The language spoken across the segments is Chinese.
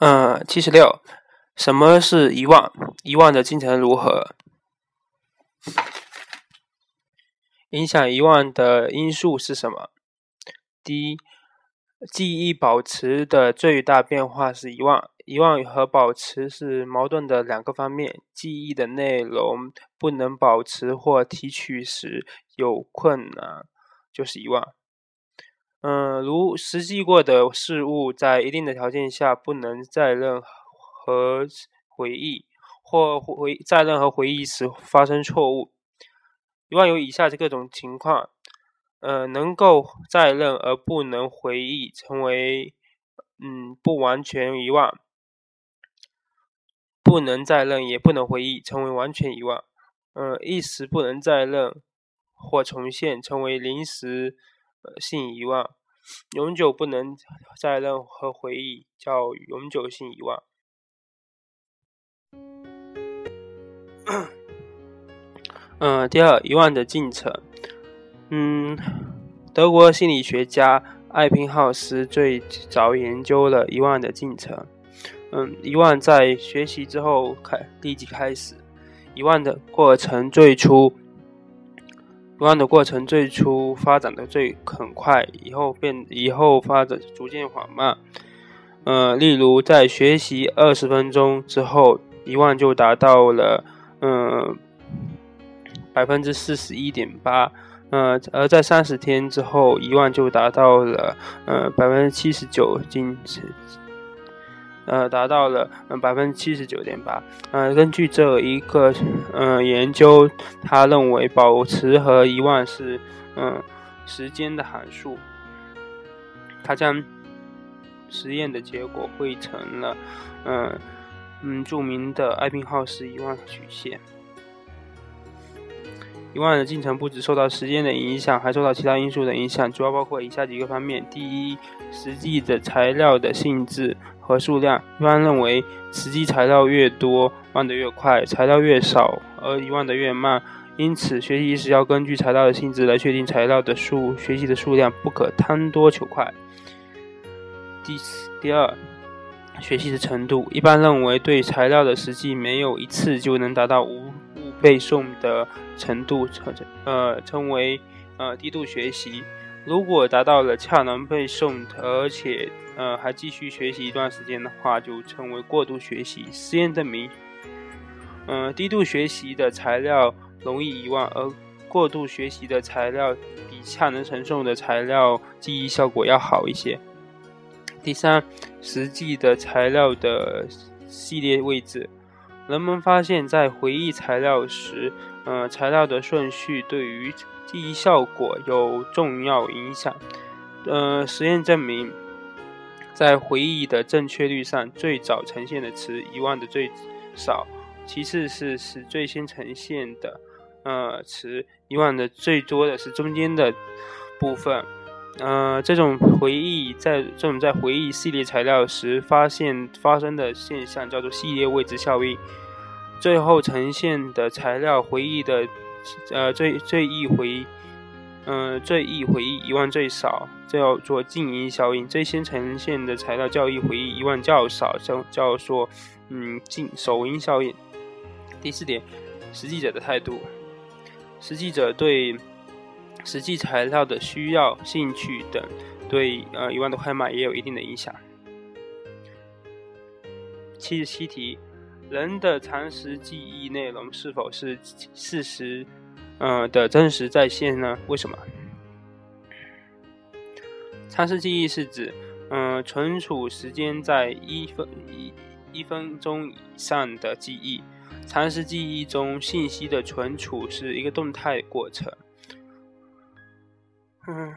嗯，七十六，什么是遗忘？遗忘的进程如何？影响遗忘的因素是什么？第一，记忆保持的最大变化是遗忘。遗忘和保持是矛盾的两个方面。记忆的内容不能保持或提取时有困难，就是遗忘。嗯，如实际过的事物，在一定的条件下不能再任何回忆，或回在任何回忆时发生错误。遗忘有以下这各种情况：呃，能够再认而不能回忆，成为嗯不完全遗忘；不能再认也不能回忆，成为完全遗忘。呃，一时不能再认或重现，成为临时性遗忘。永久不能再任何回忆，叫永久性遗忘。嗯，第二，遗忘的进程。嗯，德国心理学家艾宾浩斯最早研究了遗忘的进程。嗯，遗忘在学习之后开立即开始，遗忘的过程最初。遗忘的过程最初发展的最很快，以后变以后发展逐渐缓慢。呃，例如在学习二十分钟之后，遗忘就达到了嗯百分之四十一点八。呃，而在三十天之后，遗忘就达到了呃百分之七十九，仅呃，达到了嗯百分之七十九点八。呃，根据这一个嗯研究，他认为保持和遗忘是嗯时间的函数。他将实验的结果绘成了嗯嗯著名的艾宾浩斯遗忘曲线。遗忘的进程不只受到时间的影响，还受到其他因素的影响，主要包括以下几个方面：第一，实际的材料的性质。和数量一般认为，实际材料越多，忘得越快；材料越少，而遗忘得越慢。因此，学习时要根据材料的性质来确定材料的数，学习的数量不可贪多求快。第四第二，学习的程度一般认为，对材料的实际没有一次就能达到无误背诵的程度，称呃称为呃低度学习。如果达到了恰能背诵，而且呃，还继续学习一段时间的话，就称为过度学习。实验证明，嗯，低度学习的材料容易遗忘，而过度学习的材料比恰能承受的材料记忆效果要好一些。第三，实际的材料的系列位置，人们发现，在回忆材料时，呃，材料的顺序对于记忆效果有重要影响。呃，实验证明。在回忆的正确率上，最早呈现的词遗忘的最少，其次是是最先呈现的呃词遗忘的最多的是中间的部分。呃，这种回忆在这种在回忆系列材料时发现发生的现象叫做系列位置效应。最后呈现的材料回忆的呃最最易回。嗯，最易回忆，遗忘最少，叫做静音效应。最先呈现的材料较易回忆，遗忘较少，叫叫做嗯静首音效应。第四点，实际者的态度，实际者对实际材料的需要、兴趣等，对呃遗忘的快慢也有一定的影响。七十七题，人的常识记忆内容是否是事实？呃的真实再现呢？为什么？常识记忆是指，嗯，存储时间在一分一一分钟以上的记忆。常识记忆中，信息的存储是一个动态过程。嗯，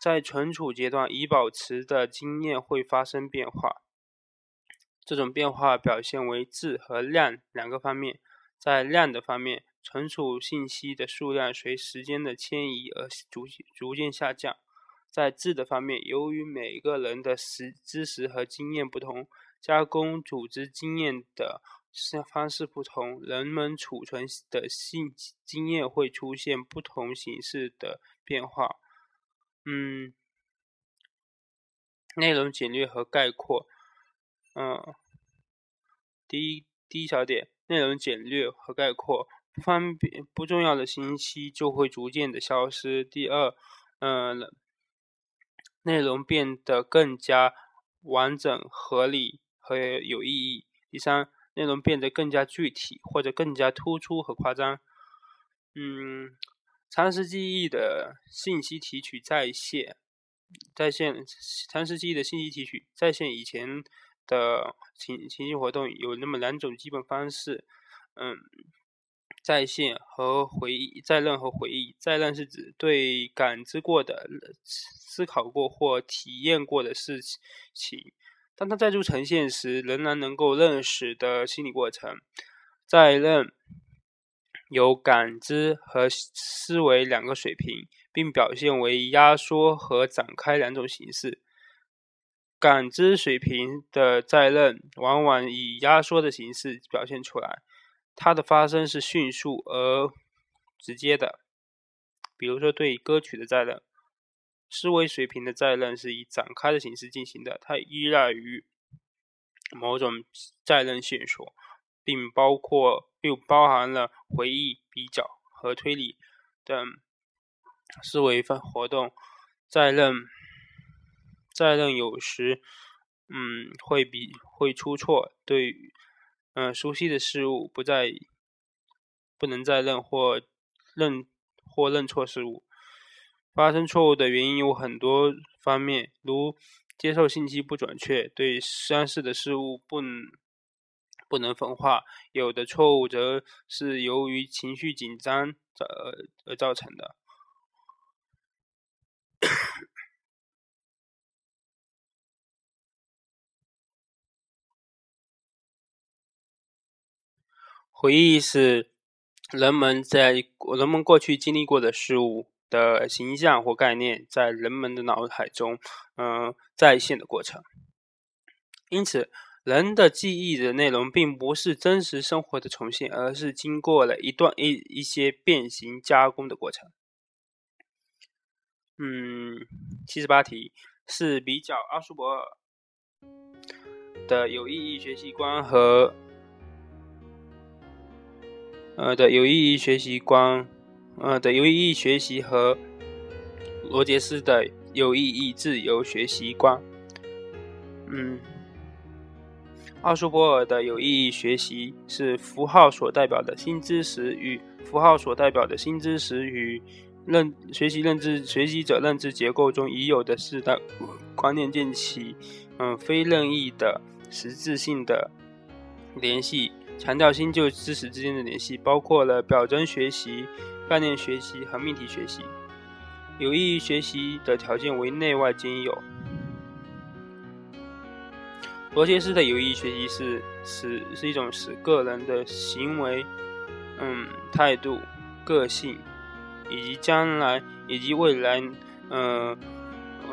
在存储阶段，已保持的经验会发生变化。这种变化表现为质和量两个方面。在量的方面，存储信息的数量随时间的迁移而逐逐渐下降。在质的方面，由于每个人的识知识和经验不同，加工组织经验的方式不同，人们储存的信经验会出现不同形式的变化。嗯，内容简略和概括。嗯，第一第一小点，内容简略和概括，方便不重要的信息就会逐渐的消失。第二，嗯，内容变得更加完整、合理和有意义。第三，内容变得更加具体或者更加突出和夸张。嗯，长时记忆的信息提取在线，在线长时记忆的信息提取在线以前的情情绪活动有那么两种基本方式，嗯，在线和回忆在任和回忆，在任是指对感知过的、思考过或体验过的事情，当它再度呈现时，仍然能够认识的心理过程，在任。有感知和思维两个水平，并表现为压缩和展开两种形式。感知水平的在任往往以压缩的形式表现出来，它的发生是迅速而直接的。比如说，对歌曲的在任，思维水平的再任是以展开的形式进行的，它依赖于某种再任线索。并包括，并包含了回忆、比较和推理等思维活动。再任，再任有时，嗯，会比会出错。对，嗯，熟悉的事物不再不能再认或认或认错事物。发生错误的原因有很多方面，如接受信息不准确，对相似的事物不。不能分化，有的错误则是由于情绪紧张而而造成的。回忆是人们在人们过去经历过的事物的形象或概念在人们的脑海中，嗯，再现的过程。因此。人的记忆的内容并不是真实生活的重现，而是经过了一段一一些变形加工的过程。嗯，七十八题是比较阿苏伯尔的有意义学习观和呃的有意义学习观呃的有意义学习和罗杰斯的有意义自由学习观。嗯。奥苏波尔的有意义学习是符号所代表的新知识与符号所代表的新知识与认学习认知学习者认知结构中已有的四大观念建起嗯非任意的实质性的联系，强调新旧知识之间的联系，包括了表征学习、概念学习和命题学习。有意义学习的条件为内外兼有。罗杰斯的有意义学习是使是一种使个人的行为、嗯态度、个性以及将来以及未来，嗯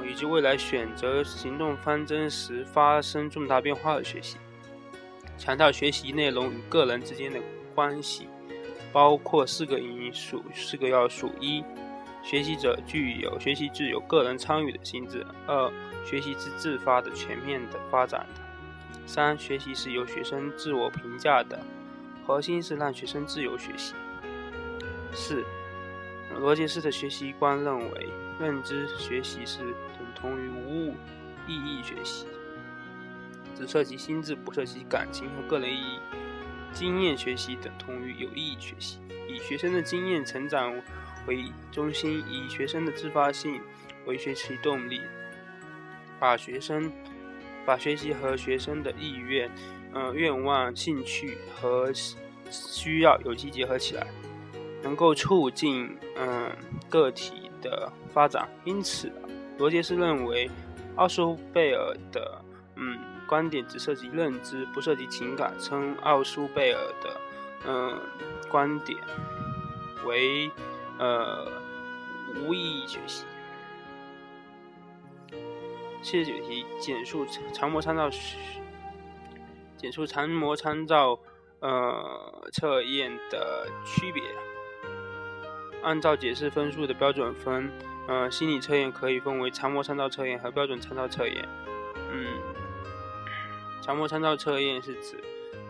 以及未来选择行动方针时发生重大变化的学习。强调学习内容与个人之间的关系，包括四个因素、四个要素：一、学习者具有学习具有个人参与的性质；二、学习是自发的、全面的发展的。三、学习是由学生自我评价的，核心是让学生自由学习。四、罗杰斯的学习观认为，认知学习是等同于无物意义学习，只涉及心智，不涉及感情和个人意义。经验学习等同于有意义学习，以学生的经验成长为中心，以学生的自发性为学习动力，把学生。把学习和学生的意愿、嗯愿望、兴趣和需要有机结合起来，能够促进嗯个体的发展。因此，罗杰斯认为，奥苏贝尔的嗯观点只涉及认知，不涉及情感，称奥苏贝尔的嗯观点为呃无意义学习。七十九题，简述长模参照，简述长模参照呃测验的区别。按照解释分数的标准分，呃，心理测验可以分为长模参照测验和标准参照测验。嗯，常模参照测验是指，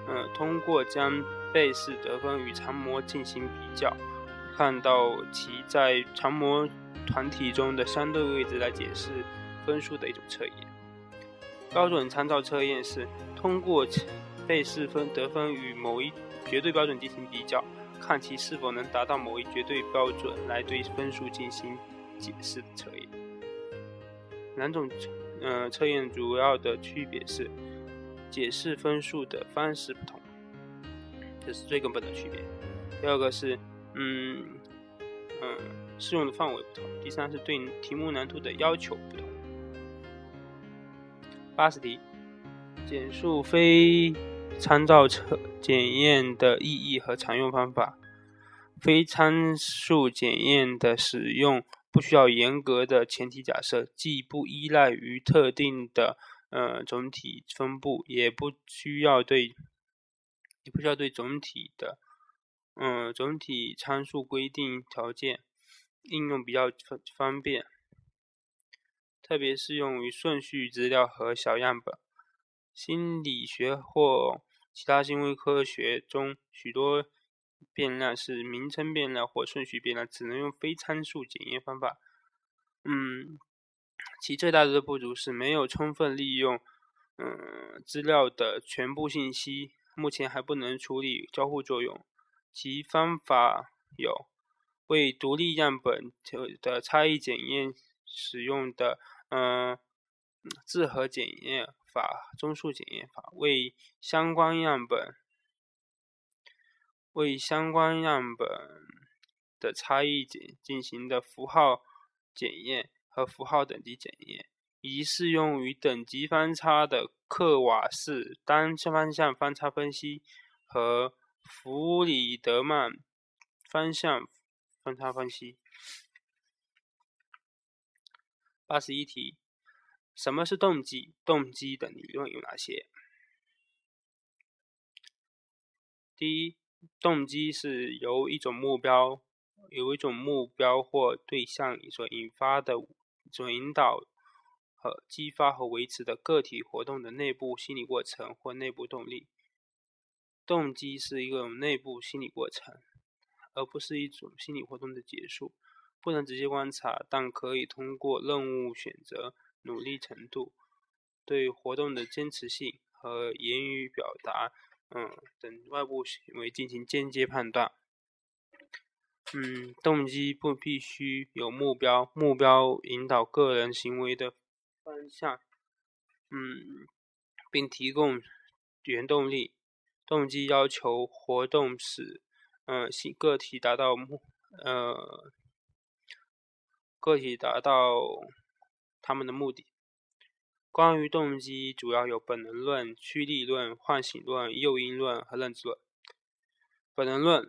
呃，通过将被试得分与常模进行比较，看到其在常模团体中的相对位置来解释分数的一种测验。标准参照测验是通过被试分得分与某一绝对标准进行比较，看其是否能达到某一绝对标准来对分数进行解释的测验。两种呃测验主要的区别是解释分数的方式不同，这是最根本的区别。第二个是嗯嗯适用的范围不同。第三是对题目难度的要求不同。八十题，简述非参照测检验的意义和常用方法。非参数检验的使用。不需要严格的前提假设，既不依赖于特定的呃总体分布，也不需要对也不需要对总体的嗯总体参数规定条件，应用比较方方便，特别适用于顺序资料和小样本。心理学或其他行为科学中许多。变量是名称变量或顺序变量，只能用非参数检验方法。嗯，其最大的不足是没有充分利用嗯资料的全部信息，目前还不能处理交互作用。其方法有为独立样本的差异检验使用的嗯自合检验法、中数检验法，为相关样本。为相关样本的差异检进行的符号检验和符号等级检验，以及适用于等级方差的克瓦式单方向方差分析和弗里德曼方向方差分析。八十一题，什么是动机？动机的理论有哪些？第一。动机是由一种目标、有一种目标或对象所引发的、所引导和激发和维持的个体活动的内部心理过程或内部动力。动机是一种内部心理过程，而不是一种心理活动的结束。不能直接观察，但可以通过任务选择、努力程度、对活动的坚持性和言语表达。嗯，等外部行为进行间接判断。嗯，动机不必须有目标，目标引导个人行为的方向。嗯，并提供原动力。动机要求活动使，嗯，个体达到目，呃，个体达到他们的目的。关于动机，主要有本能论、驱力论、唤醒论、诱因论和认知论。本能论，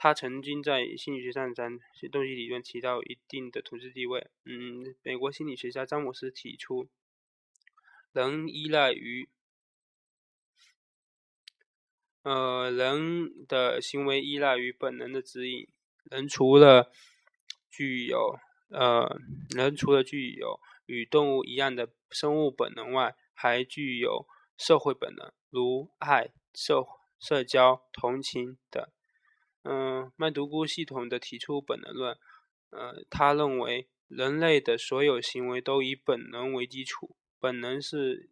他曾经在心理学上在动机理论起到一定的统治地位。嗯，美国心理学家詹姆斯提出，人依赖于，呃，人的行为依赖于本能的指引。人除了具有，呃，人除了具有。与动物一样的生物本能外，还具有社会本能，如爱、社社交、同情等。嗯，麦独孤系统的提出本能论。呃，他认为人类的所有行为都以本能为基础，本能是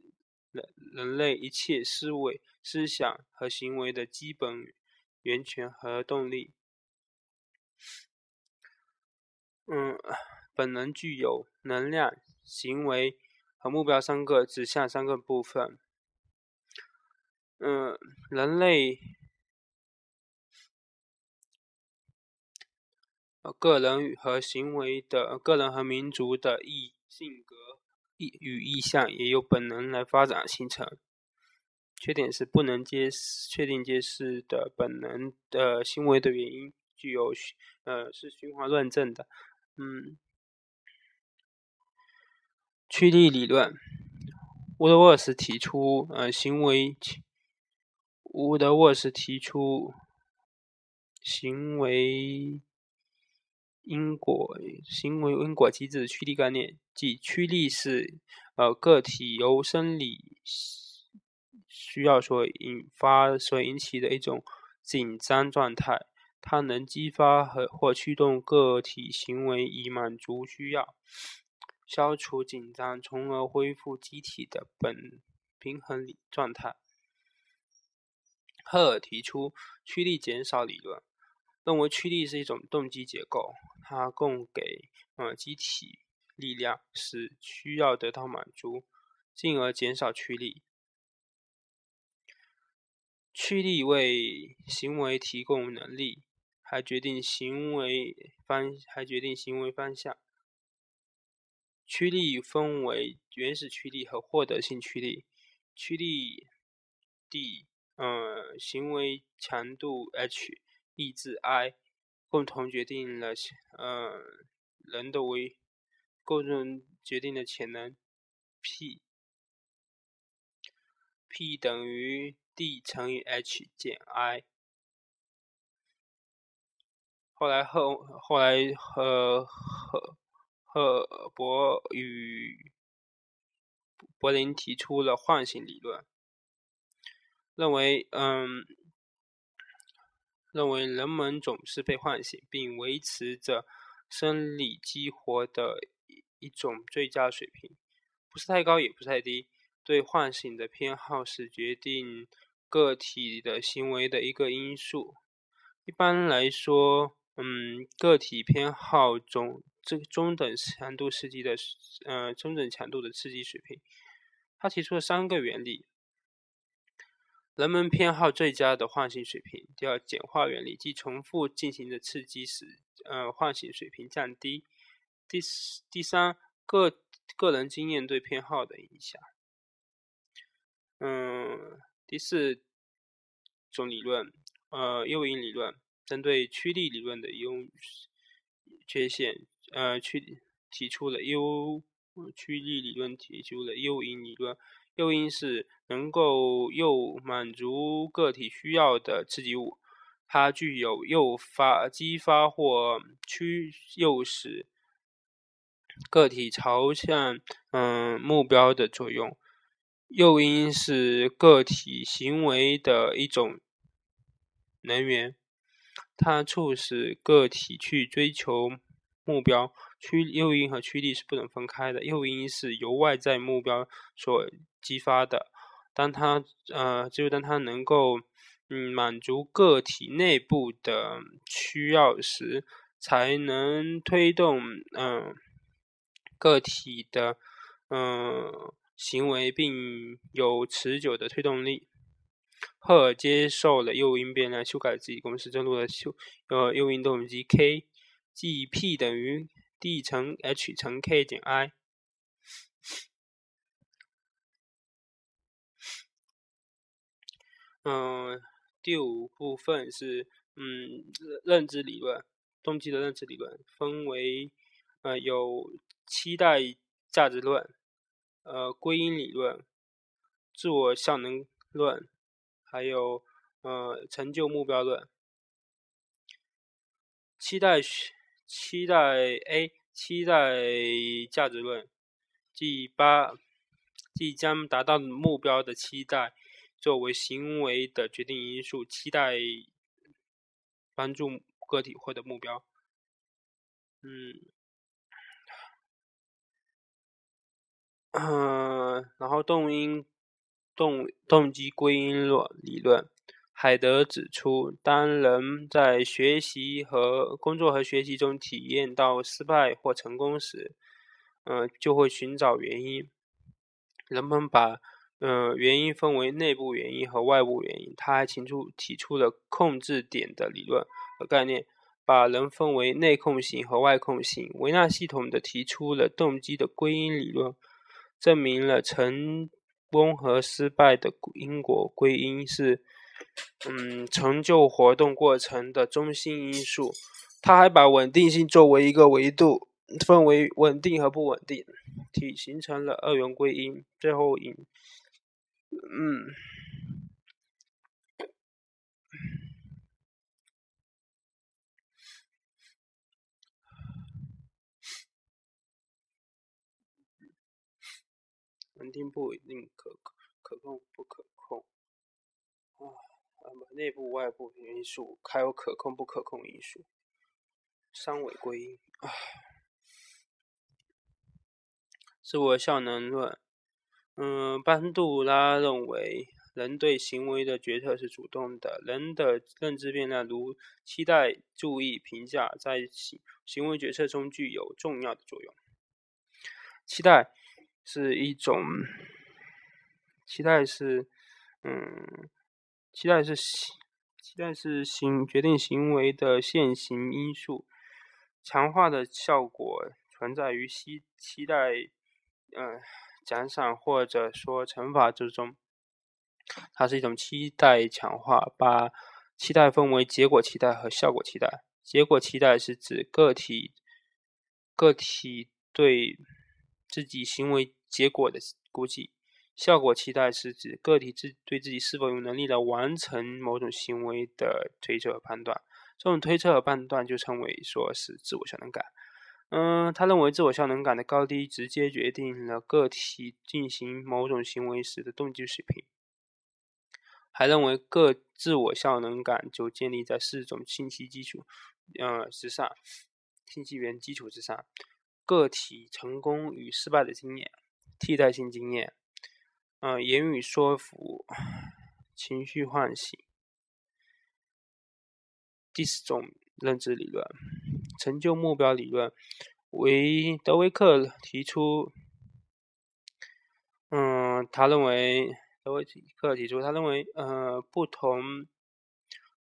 人人类一切思维、思想和行为的基本源泉和动力。嗯，本能具有能量。行为和目标三个指向三个部分。嗯，人类个人和行为的个人和民族的意性格意与意向也由本能来发展形成。缺点是不能揭示确定揭示的本能的行为的原因，具有呃是循环论证的。嗯。趋力理论，乌德沃斯提出，呃，行为，乌德沃斯提出行为因果行为因果机制驱力概念，即驱力是呃个体由生理需要所引发、所引起的一种紧张状态。它能激发和或驱动个体行为以满足需要，消除紧张，从而恢复机体的本平衡状态。赫尔提出驱力减少理论，认为驱力是一种动机结构，它供给呃机体力量，使需要得到满足，进而减少驱力。驱力为行为提供能力。还决定行为方，还决定行为方向。驱力分为原始驱力和获得性驱力。驱力 D，呃，行为强度 H，意志 I，共同决定了呃人的为，共同决定了潜能 P。P 等于 D 乘以 H 减 I。后来赫后来赫赫赫伯与柏林提出了唤醒理论，认为嗯认为人们总是被唤醒，并维持着生理激活的一一种最佳水平，不是太高也不是太低。对唤醒的偏好是决定个体的行为的一个因素。一般来说。嗯，个体偏好中这中等强度刺激的，呃，中等强度的刺激水平。他提出了三个原理：人们偏好最佳的唤醒水平；第二，简化原理，即重复进行的刺激使呃唤醒水平降低；第四，第三，个个人经验对偏好的影响。嗯，第四种理论，呃，诱因理论。针对趋力理论的优缺陷，呃，去提出了优驱力理论提出了诱因理论。诱因是能够诱满足个体需要的刺激物，它具有诱发、激发或驱诱使个体朝向嗯目标的作用。诱因是个体行为的一种能源。它促使个体去追求目标，驱诱因和驱力是不能分开的。诱因是由外在目标所激发的，当它呃，只有当它能够嗯满足个体内部的需要时，才能推动嗯个体的嗯行为，并有持久的推动力。赫尔接受了诱因变量，修改自己公式，登录了修呃诱因动机 K，即 P 等于 D 乘 H 乘 K 减 I。嗯，第五部分是嗯认知理论，动机的认知理论分为呃有期待价值论、呃归因理论、自我效能论。还有，呃，成就目标论，期待学期待 A，期待价值论，即八，即将达到目标的期待作为行为的决定因素，期待帮助个体获得目标。嗯，嗯，然后动因。动动机归因论理论，海德指出，当人在学习和工作和学习中体验到失败或成功时，嗯，就会寻找原因。人们把呃原因分为内部原因和外部原因。他还提出提出了控制点的理论和概念，把人分为内控型和外控型。维纳系统的提出了动机的归因理论，证明了成。功和失败的因果归因是，嗯，成就活动过程的中心因素。他还把稳定性作为一个维度，分为稳定和不稳定，体形成了二元归因。最后引，嗯，稳定不稳定可可控不可控？内部外部因素还有可控不可控因素，三维归因啊。自我效能论，嗯，班杜拉认为，人对行为的决策是主动的，人的认知变量如期待、注意、评价，在行行为决策中具有重要的作用。期待是一种，期待是，嗯，期待是行期待是行决定行为的现行因素，强化的效果存在于期期待。嗯，奖赏或者说惩罚之中，它是一种期待强化，把期待分为结果期待和效果期待。结果期待是指个体个体对自己行为结果的估计，效果期待是指个体自对自己是否有能力来完成某种行为的推测和判断。这种推测和判断就称为说是自我效能感。嗯，他认为自我效能感的高低直接决定了个体进行某种行为时的动机水平。还认为个自我效能感就建立在四种信息基础，呃之上，信息源基础之上：个体成功与失败的经验、替代性经验、呃言语说服、情绪唤醒。第四种认知理论。成就目标理论，为德维克提出，嗯，他认为德维克提出，他认为，呃，不同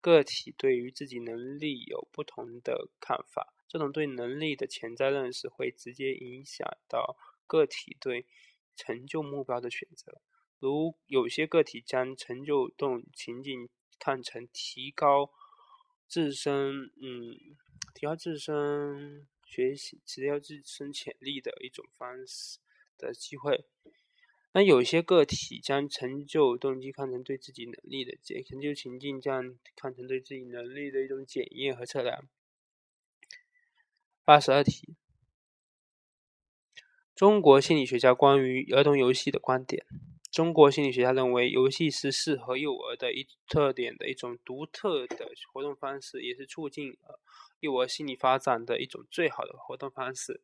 个体对于自己能力有不同的看法，这种对能力的潜在认识会直接影响到个体对成就目标的选择。如有些个体将成就动情境看成提高自身，嗯。提高自身学习、提高自身潜力的一种方式的机会。那有些个体将成就动机看成对自己能力的检，成就情境将看成对自己能力的一种检验和测量。八十二题：中国心理学家关于儿童游戏的观点。中国心理学家认为，游戏是适合幼儿的一特点的一种独特的活动方式，也是促进幼儿心理发展的一种最好的活动方式。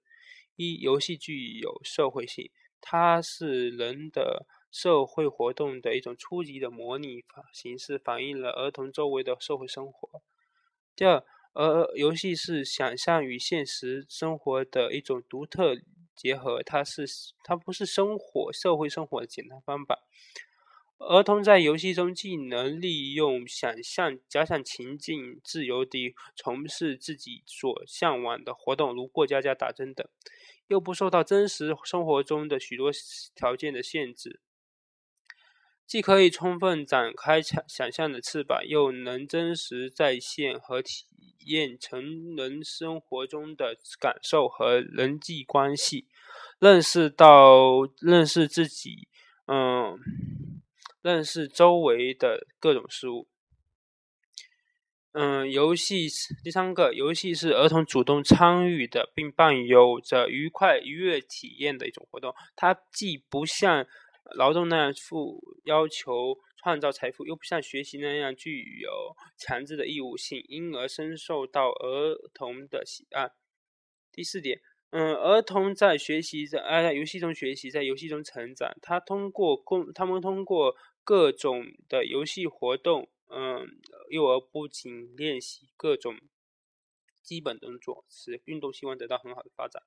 一、游戏具有社会性，它是人的社会活动的一种初级的模拟形式，反映了儿童周围的社会生活。第二，而游戏是想象与现实生活的一种独特。结合，它是它不是生活社会生活的简单方法。儿童在游戏中既能利用想象假想情境，自由地从事自己所向往的活动，如过家家、打针等，又不受到真实生活中的许多条件的限制。既可以充分展开想想象的翅膀，又能真实再现和体验成人生活中的感受和人际关系，认识到认识自己，嗯，认识周围的各种事物。嗯，游戏第三个，游戏是儿童主动参与的，并伴有着愉快愉悦体验的一种活动。它既不像劳动那样负要求创造财富，又不像学习那样具有强制的义务性，因而深受到儿童的喜爱。第四点，嗯，儿童在学习在在游戏中学习，在游戏中成长。他通过共，他们通过各种的游戏活动，嗯，幼儿不仅练习各种基本动作，使运动习惯得到很好的发展。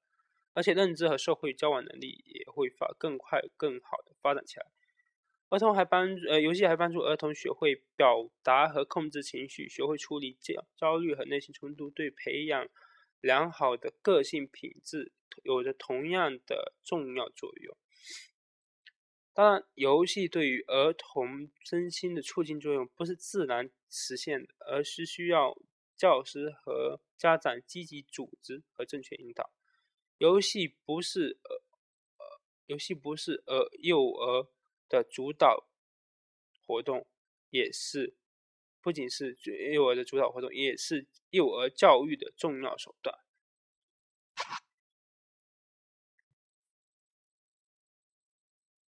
而且认知和社会交往能力也会发更快、更好的发展起来。儿童还帮呃，游戏还帮助儿童学会表达和控制情绪，学会处理焦焦虑和内心冲突，对培养良好的个性品质有着同样的重要作用。当然，游戏对于儿童身心的促进作用不是自然实现的，而是需要教师和家长积极组织和正确引导。游戏不是呃呃，游戏不是呃幼儿的主导活动，也是不仅是幼儿的主导活动，也是幼儿教育的重要手段。